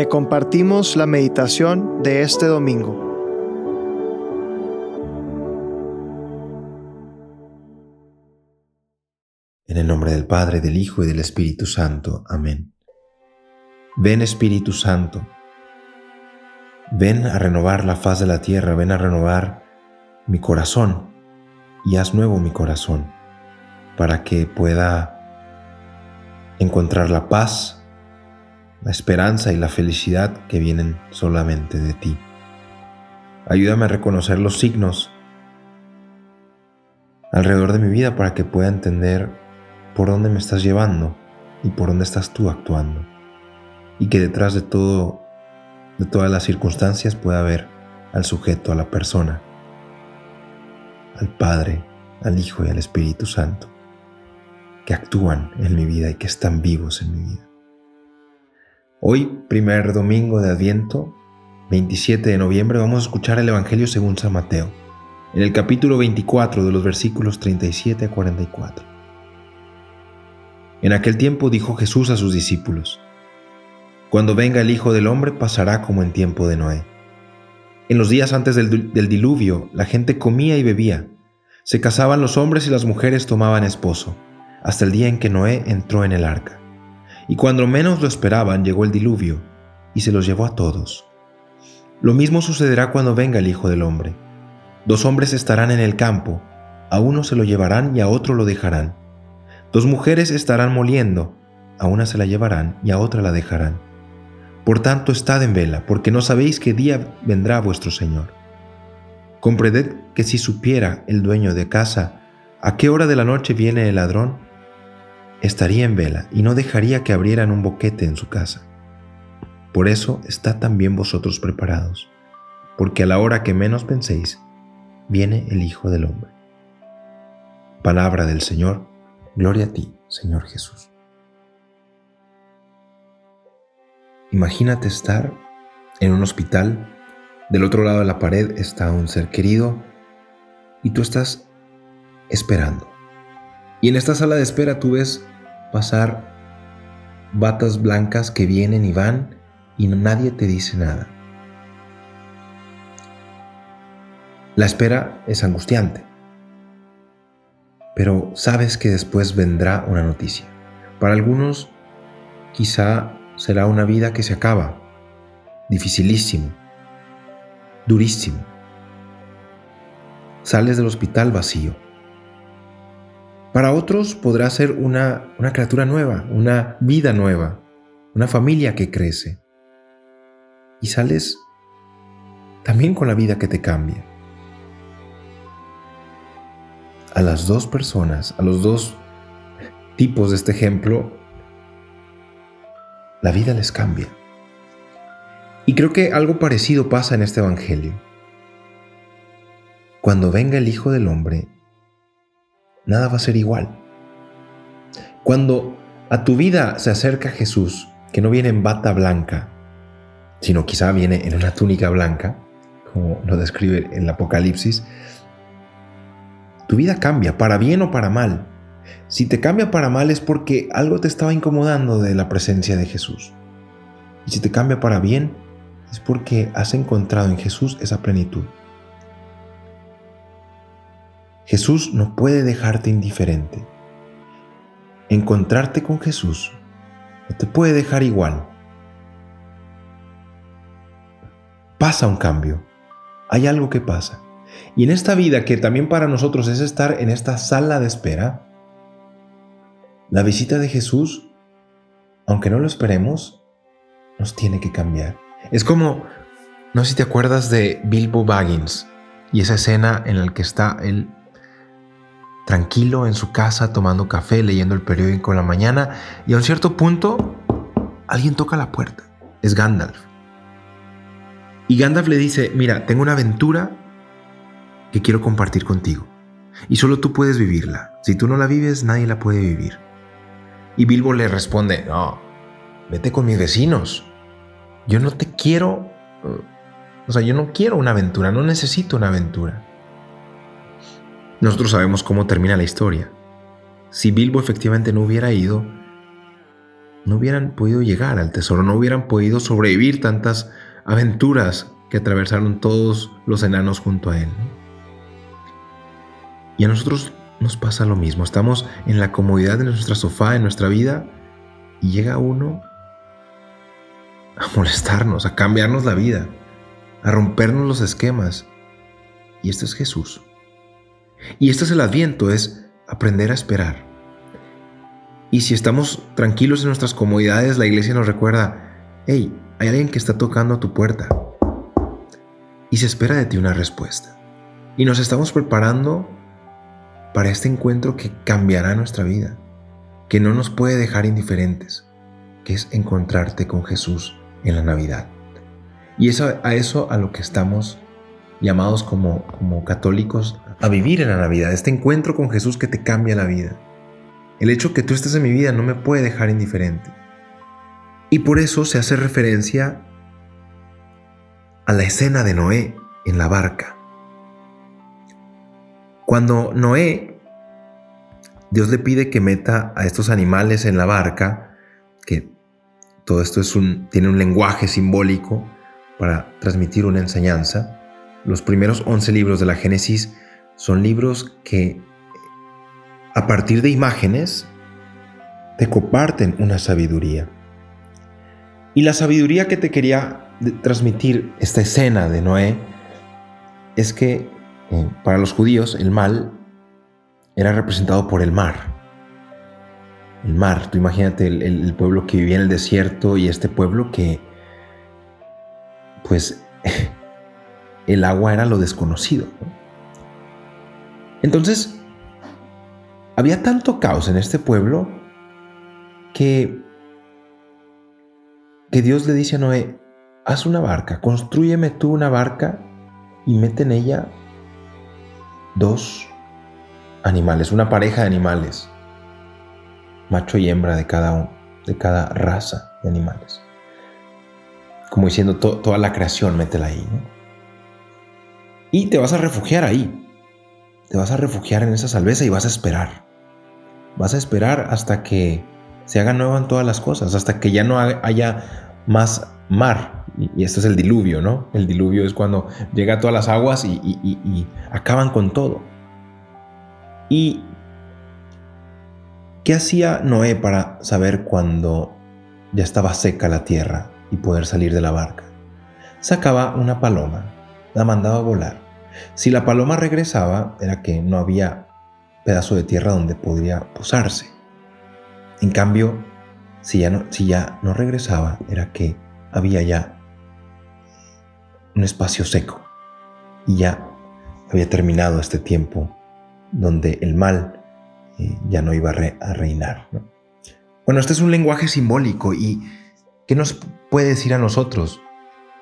Te compartimos la meditación de este domingo. En el nombre del Padre, del Hijo y del Espíritu Santo. Amén. Ven Espíritu Santo, ven a renovar la faz de la tierra, ven a renovar mi corazón y haz nuevo mi corazón para que pueda encontrar la paz, la esperanza y la felicidad que vienen solamente de ti. Ayúdame a reconocer los signos alrededor de mi vida para que pueda entender por dónde me estás llevando y por dónde estás tú actuando. Y que detrás de todo, de todas las circunstancias pueda ver al sujeto, a la persona, al Padre, al Hijo y al Espíritu Santo que actúan en mi vida y que están vivos en mi vida. Hoy, primer domingo de Adviento, 27 de noviembre, vamos a escuchar el Evangelio según San Mateo, en el capítulo 24 de los versículos 37 a 44. En aquel tiempo dijo Jesús a sus discípulos, Cuando venga el Hijo del Hombre pasará como en tiempo de Noé. En los días antes del, del diluvio, la gente comía y bebía, se casaban los hombres y las mujeres tomaban esposo hasta el día en que Noé entró en el arca. Y cuando menos lo esperaban llegó el diluvio, y se los llevó a todos. Lo mismo sucederá cuando venga el Hijo del Hombre. Dos hombres estarán en el campo, a uno se lo llevarán y a otro lo dejarán. Dos mujeres estarán moliendo, a una se la llevarán y a otra la dejarán. Por tanto, estad en vela, porque no sabéis qué día vendrá vuestro Señor. Comprended que si supiera el dueño de casa a qué hora de la noche viene el ladrón, estaría en vela y no dejaría que abrieran un boquete en su casa. Por eso está también vosotros preparados, porque a la hora que menos penséis, viene el Hijo del Hombre. Palabra del Señor, gloria a ti, Señor Jesús. Imagínate estar en un hospital, del otro lado de la pared está un ser querido y tú estás esperando. Y en esta sala de espera tú ves pasar batas blancas que vienen y van y nadie te dice nada. La espera es angustiante, pero sabes que después vendrá una noticia. Para algunos quizá será una vida que se acaba, dificilísimo, durísimo. Sales del hospital vacío para otros podrá ser una, una criatura nueva, una vida nueva, una familia que crece. Y sales también con la vida que te cambia. A las dos personas, a los dos tipos de este ejemplo, la vida les cambia. Y creo que algo parecido pasa en este Evangelio. Cuando venga el Hijo del Hombre, nada va a ser igual. Cuando a tu vida se acerca Jesús, que no viene en bata blanca, sino quizá viene en una túnica blanca, como lo describe el Apocalipsis, tu vida cambia, para bien o para mal. Si te cambia para mal es porque algo te estaba incomodando de la presencia de Jesús. Y si te cambia para bien es porque has encontrado en Jesús esa plenitud. Jesús no puede dejarte indiferente. Encontrarte con Jesús no te puede dejar igual. Pasa un cambio. Hay algo que pasa. Y en esta vida que también para nosotros es estar en esta sala de espera, la visita de Jesús, aunque no lo esperemos, nos tiene que cambiar. Es como, no sé si te acuerdas de Bilbo Baggins y esa escena en la que está él tranquilo en su casa tomando café, leyendo el periódico en la mañana y a un cierto punto alguien toca la puerta. Es Gandalf. Y Gandalf le dice, mira, tengo una aventura que quiero compartir contigo. Y solo tú puedes vivirla. Si tú no la vives, nadie la puede vivir. Y Bilbo le responde, no, vete con mis vecinos. Yo no te quiero... Uh, o sea, yo no quiero una aventura, no necesito una aventura. Nosotros sabemos cómo termina la historia. Si Bilbo efectivamente no hubiera ido, no hubieran podido llegar al tesoro, no hubieran podido sobrevivir tantas aventuras que atravesaron todos los enanos junto a él. Y a nosotros nos pasa lo mismo, estamos en la comodidad de nuestra sofá, en nuestra vida, y llega uno a molestarnos, a cambiarnos la vida, a rompernos los esquemas. Y este es Jesús. Y este es el adviento, es aprender a esperar. Y si estamos tranquilos en nuestras comodidades, la iglesia nos recuerda, hey, hay alguien que está tocando a tu puerta. Y se espera de ti una respuesta. Y nos estamos preparando para este encuentro que cambiará nuestra vida, que no nos puede dejar indiferentes, que es encontrarte con Jesús en la Navidad. Y eso, a eso a lo que estamos llamados como, como católicos a vivir en la Navidad, este encuentro con Jesús que te cambia la vida. El hecho que tú estés en mi vida no me puede dejar indiferente. Y por eso se hace referencia a la escena de Noé en la barca. Cuando Noé, Dios le pide que meta a estos animales en la barca, que todo esto es un, tiene un lenguaje simbólico para transmitir una enseñanza, los primeros 11 libros de la Génesis son libros que a partir de imágenes, te comparten una sabiduría. Y la sabiduría que te quería transmitir esta escena de Noé es que eh, para los judíos el mal era representado por el mar. El mar, tú imagínate el, pueblo que vivía en el desierto y este pueblo que, pues, el agua era lo desconocido. Entonces, había tanto caos en este pueblo que, que Dios le dice a Noé, haz una barca, construyeme tú una barca y mete en ella dos animales, una pareja de animales, macho y hembra de cada, de cada raza de animales. Como diciendo, toda la creación, métela ahí. Y te vas a refugiar ahí. Te vas a refugiar en esa salveza y vas a esperar. Vas a esperar hasta que se hagan nuevas todas las cosas, hasta que ya no haya más mar. Y esto es el diluvio, ¿no? El diluvio es cuando llega todas las aguas y, y acaban con todo. ¿Y qué hacía Noé para saber cuando ya estaba seca la tierra y poder salir de la barca? Sacaba una paloma, la mandaba a volar. Si la paloma regresaba, era que no había pedazo de tierra donde podría posarse. En cambio, si ya no, si ya no regresaba, era que había ya un espacio seco y ya había terminado este tiempo donde el mal eh, ya no iba a, reinar. Bueno, este es un lenguaje simbólico y ¿qué nos puede decir a nosotros?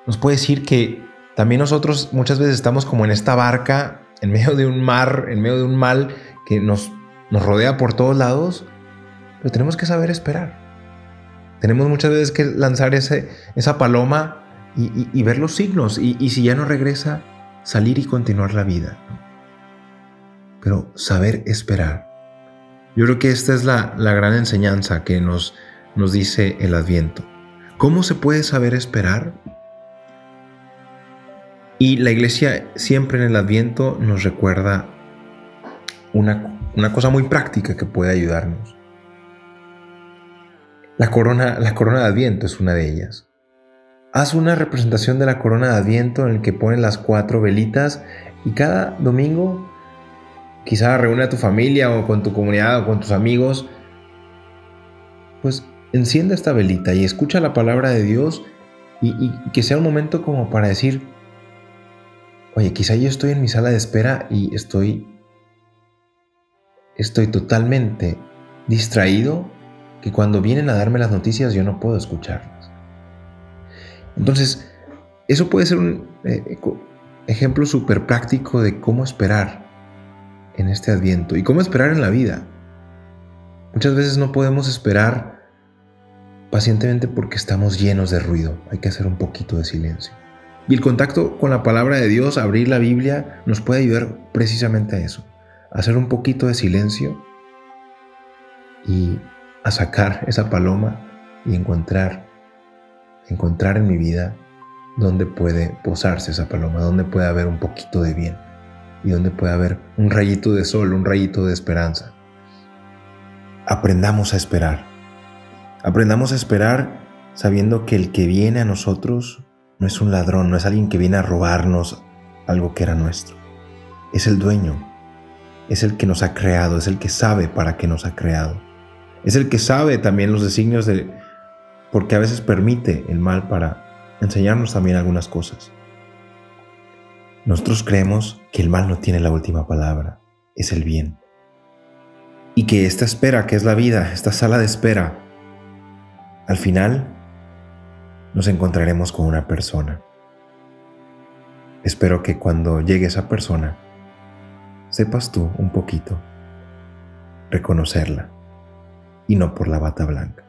Nos puede decir que también nosotros muchas veces estamos como en esta barca, en medio de un mar, en medio de un mal que nos, nos rodea por todos lados, pero tenemos que saber esperar. Tenemos muchas veces que lanzar ese, esa paloma y, ver los signos y, si ya no regresa, salir y continuar la vida. Pero saber esperar. Yo creo que esta es la, la gran enseñanza que nos, nos dice el adviento. ¿Cómo se puede saber esperar? Y la iglesia siempre en el adviento nos recuerda una, cosa muy práctica que puede ayudarnos. La corona, la corona de Adviento es una de ellas. Haz una representación de la corona de Adviento en el que ponen las cuatro velitas y cada domingo quizá reúne a tu familia o con tu comunidad o con tus amigos. Pues enciende esta velita y escucha la palabra de Dios y que sea un momento como para decir, oye, quizá yo estoy en mi sala de espera y estoy estoy totalmente distraído que cuando vienen a darme las noticias yo no puedo escucharlas. Entonces, eso puede ser un eh, ejemplo súper práctico de cómo esperar en este adviento y cómo esperar en la vida. Muchas veces no podemos esperar pacientemente porque estamos llenos de ruido. Hay que hacer un poquito de silencio. Y el contacto con la palabra de Dios, abrir la Biblia, nos puede ayudar precisamente a eso hacer un poquito de silencio y a sacar esa paloma y encontrar, encontrar en mi vida dónde puede posarse esa paloma, dónde puede haber un poquito de bien y dónde puede haber un rayito de sol, un rayito de esperanza. Aprendamos a esperar. Aprendamos a esperar sabiendo que el que viene a nosotros no es un ladrón, no es alguien que viene a robarnos algo que era nuestro. Es el dueño, es el que nos ha creado, es el que sabe para qué nos ha creado. Es el que sabe también los designios de... porque a veces permite el mal para enseñarnos también algunas cosas. Nosotros creemos que el mal no tiene la última palabra, es el bien. Y que esta espera, que es la vida, esta sala de espera, al final nos encontraremos con una persona. Espero que cuando llegue esa persona, sepas tú un poquito reconocerla y no por la bata blanca.